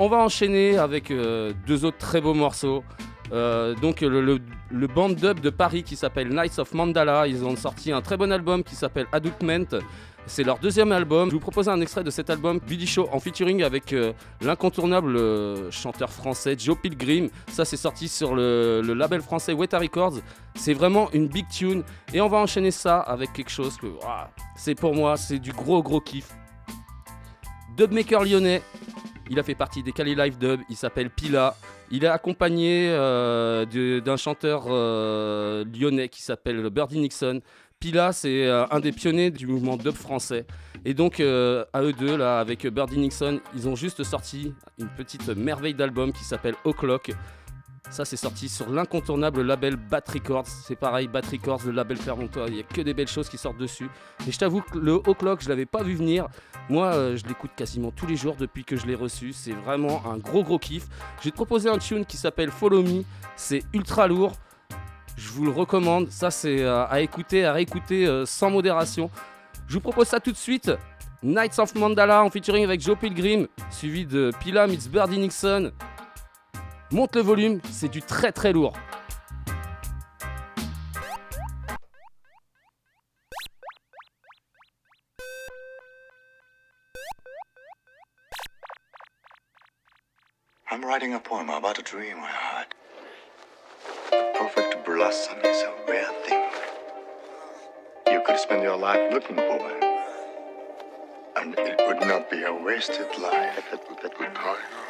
On va enchaîner avec euh, deux autres très beaux morceaux. Euh, donc le, band dub de Paris qui s'appelle Knights of Mandala, ils ont sorti un très bon album qui s'appelle Adultment. C'est leur deuxième album. Je vous propose un extrait de cet album, Billy Show, en featuring avec euh, l'incontournable chanteur français Joe Pilgrim. Ça, c'est sorti sur le, label français Weta Records. C'est vraiment une big tune. Et on va enchaîner ça avec quelque chose que c'est pour moi, c'est du gros gros kiff. Dubmaker lyonnais, il a fait partie des Cali Live Dub, il s'appelle Pila. Il est accompagné euh, d'un chanteur euh, lyonnais qui s'appelle Birdie Nixon. Pila, c'est euh, un des pionniers du mouvement dub français. Et donc, à eux deux, là, avec Birdie Nixon, ils ont juste sorti une petite merveille d'album qui s'appelle O'Clock. Ça, c'est sorti sur l'incontournable label Bat Records. C'est pareil, Bat Records, le label Clermontois. Il n'y a que des belles choses qui sortent dessus. Et je t'avoue que le O'Clock, je l'avais pas vu venir. Moi, euh, je l'écoute quasiment tous les jours depuis que je l'ai reçu. C'est vraiment un gros, gros kiff. Te proposer un tune qui s'appelle Follow Me. C'est ultra lourd. Je vous le recommande. Ça, c'est euh, à écouter, à réécouter euh, sans modération. Je vous propose ça tout de suite. Knights of Mandala en featuring avec Joe Pilgrim, suivi de Pila meets Birdie Nixon. Monte le volume, c'est du très très lourd. I'm writing a poem about a dream I had. The perfect blossom is a rare thing. You could spend your life looking for it. And it would not be a wasted life. Would tire. The tiger's eyes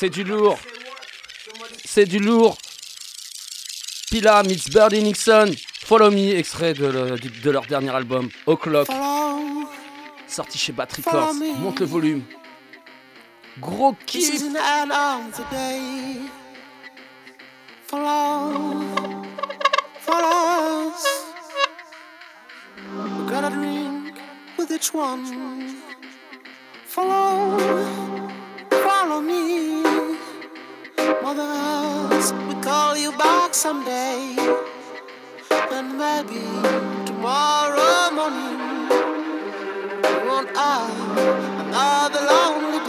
C'est du lourd. C'est du lourd. Pila meets Birdie Nixon. Follow Me, extrait de, le- de leur dernier album, O'Clock, sorti chez Bat Records. Monte le volume. Gros kiff. Follow, follow us. We're gonna drink with each one. Follow, follow me. Mother Earth will call you back someday. And maybe tomorrow morning we won't have another lonely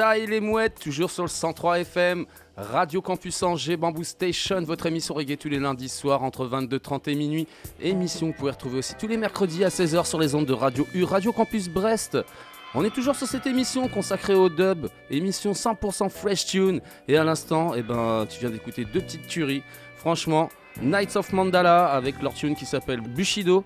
ça et les mouettes, toujours sur le 103 FM, Radio Campus Angers, Bamboo Station, votre émission reggae tous les lundis soirs entre 22h30 et minuit. Émission que vous pouvez retrouver aussi tous les mercredis à 16h sur les ondes de Radio U, Radio Campus Brest. On est toujours sur cette émission consacrée au dub, émission 100% fresh tune. Et à l'instant, eh ben, tu viens d'écouter deux petites tueries. Franchement, Knights of Mandala avec leur tune qui s'appelle Bushido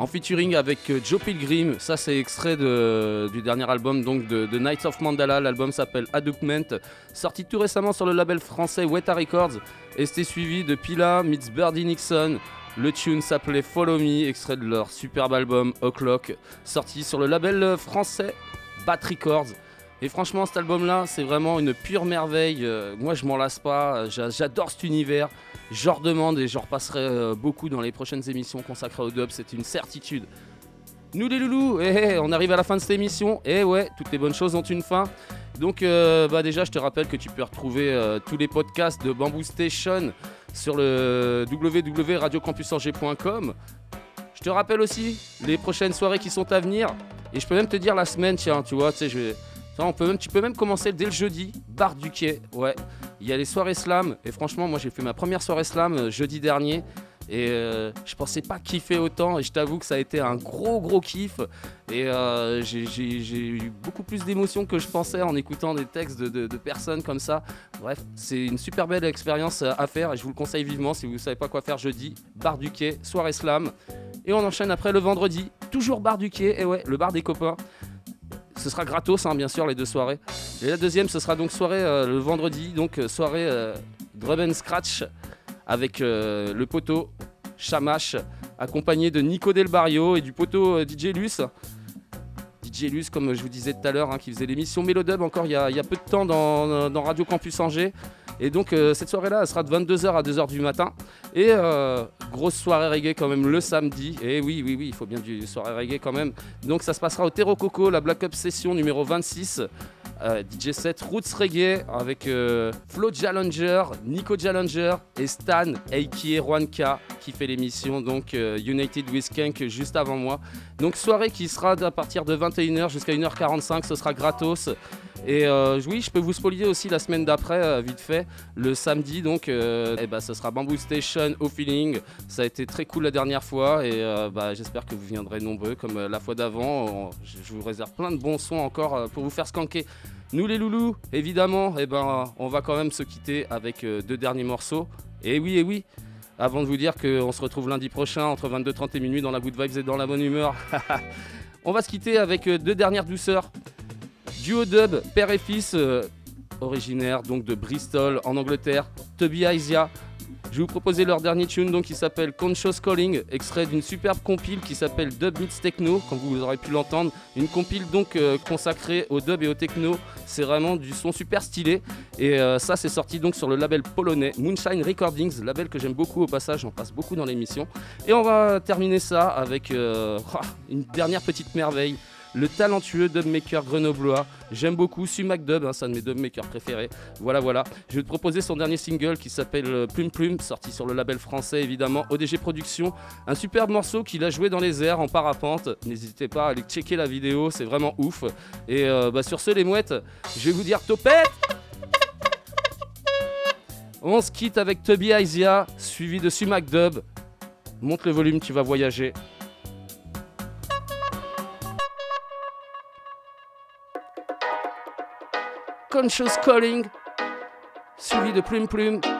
en featuring avec euh, Joe Pilgrim. Ça, c'est extrait du dernier album donc de, Knights of Mandala. L'album s'appelle Adopment, sorti tout récemment sur le label français Weta Records. Et c'était suivi de Pila meets Birdie Nixon. Le tune s'appelait Follow Me, extrait de leur superbe album O'Clock, sorti sur le label euh, français Bat Records. Et franchement, cet album-là, c'est vraiment une pure merveille. Euh, moi, je m'en lasse pas. J'a- J'adore cet univers. J'en redemande et j'en repasserai euh, beaucoup dans les prochaines émissions consacrées au dub. C'est une certitude. Nous les loulous, eh, eh, on arrive à la fin de cette émission. Et ouais, toutes les bonnes choses ont une fin. Donc euh, bah déjà, je te rappelle que tu peux retrouver euh, tous les podcasts de Bamboo Station sur le www.radiocampusangers.com. Je te rappelle aussi les prochaines soirées qui sont à venir. Et je peux même te dire la semaine, tiens, tu vois, tu sais, je vais- On peut même, tu peux même commencer dès le jeudi, bar du quai, ouais. Il y a les soirées slam, et franchement, moi j'ai fait ma première soirée slam euh, jeudi dernier, et euh, je pensais pas kiffer autant, et je t'avoue que ça a été un gros gros kiff, et euh, j'ai- eu beaucoup plus d'émotions que je pensais en écoutant des textes de, de- personnes comme ça. Bref, c'est une super belle expérience euh, à faire, et je vous le conseille vivement si vous savez pas quoi faire jeudi, bar du quai, soirée slam, et on enchaîne après le vendredi, toujours bar du quai, et ouais, le bar des copains. Ce sera gratos, hein, bien sûr, les deux soirées. Et la deuxième, ce sera donc soirée euh, le vendredi, donc euh, soirée euh, drum scratch avec le poteau Chamache, accompagné de Nico Del Barrio et du poteau DJ Luce. DJ Luce, comme je vous disais tout à l'heure, hein, qui faisait l'émission Mélodub encore il y, a, peu de temps dans, dans Radio Campus Angers. Et donc euh, cette soirée-là, elle sera de 22h à 2h du matin. Et euh, grosse soirée reggae quand même le samedi. Et oui, oui, oui, il faut bien du soirée reggae quand même. Donc ça se passera au Terro Coco, la Black Up Session numéro 26. Euh, DJ 7 Roots Reggae avec euh, Flo Challenger, Nico Challenger et Stan Eiki Rwanka qui fait l'émission donc euh, United with Kank juste avant moi. Donc soirée qui sera à partir de 21h jusqu'à 1h45, ce sera gratos. Et euh, oui, je peux vous spoiler aussi la semaine d'après, euh, vite fait, le samedi, donc, euh, eh ben, ce sera Bamboo Station au feeling. Ça a été très cool la dernière fois et euh, bah, j'espère que vous viendrez nombreux comme la fois d'avant. Je vous réserve plein de bons sons encore pour vous faire skanker. Nous les loulous, évidemment, eh ben, on va quand même se quitter avec deux derniers morceaux. Et oui, et oui, avant de vous dire qu'on se retrouve lundi prochain entre 22h30 et minuit dans la good vibes et dans la bonne humeur. on va se quitter avec deux dernières douceurs. Duo dub, père et fils, euh, originaire donc de Bristol en Angleterre, Toby Aisia. Je vais vous proposer leur dernier tune qui s'appelle Conscious Calling, extrait d'une superbe compile qui s'appelle Dub Meets Techno, comme vous aurez pu l'entendre. Une compile donc euh, consacrée au dub et au techno. C'est vraiment du son super stylé. Et euh, ça c'est sorti donc sur le label polonais Moonshine Recordings, label que j'aime beaucoup au passage, j'en passe beaucoup dans l'émission. Et on va terminer ça avec une dernière petite merveille le talentueux dubmaker grenoblois. J'aime beaucoup Sumac Dub, hein, un de mes dubmakers préférés. Voilà, voilà. Je vais te proposer son dernier single qui s'appelle euh, Plume Plume, sorti sur le label français évidemment, ODG Productions. Un superbe morceau qu'il a joué dans les airs en parapente. N'hésitez pas à aller checker la vidéo, c'est vraiment ouf. Et euh, bah, sur ce, les mouettes, je vais vous dire topette On se quitte avec Toby Aisia, suivi de Sumac Dub. Monte le volume, tu vas voyager. Conscious Calling, suivi de Plume Plume.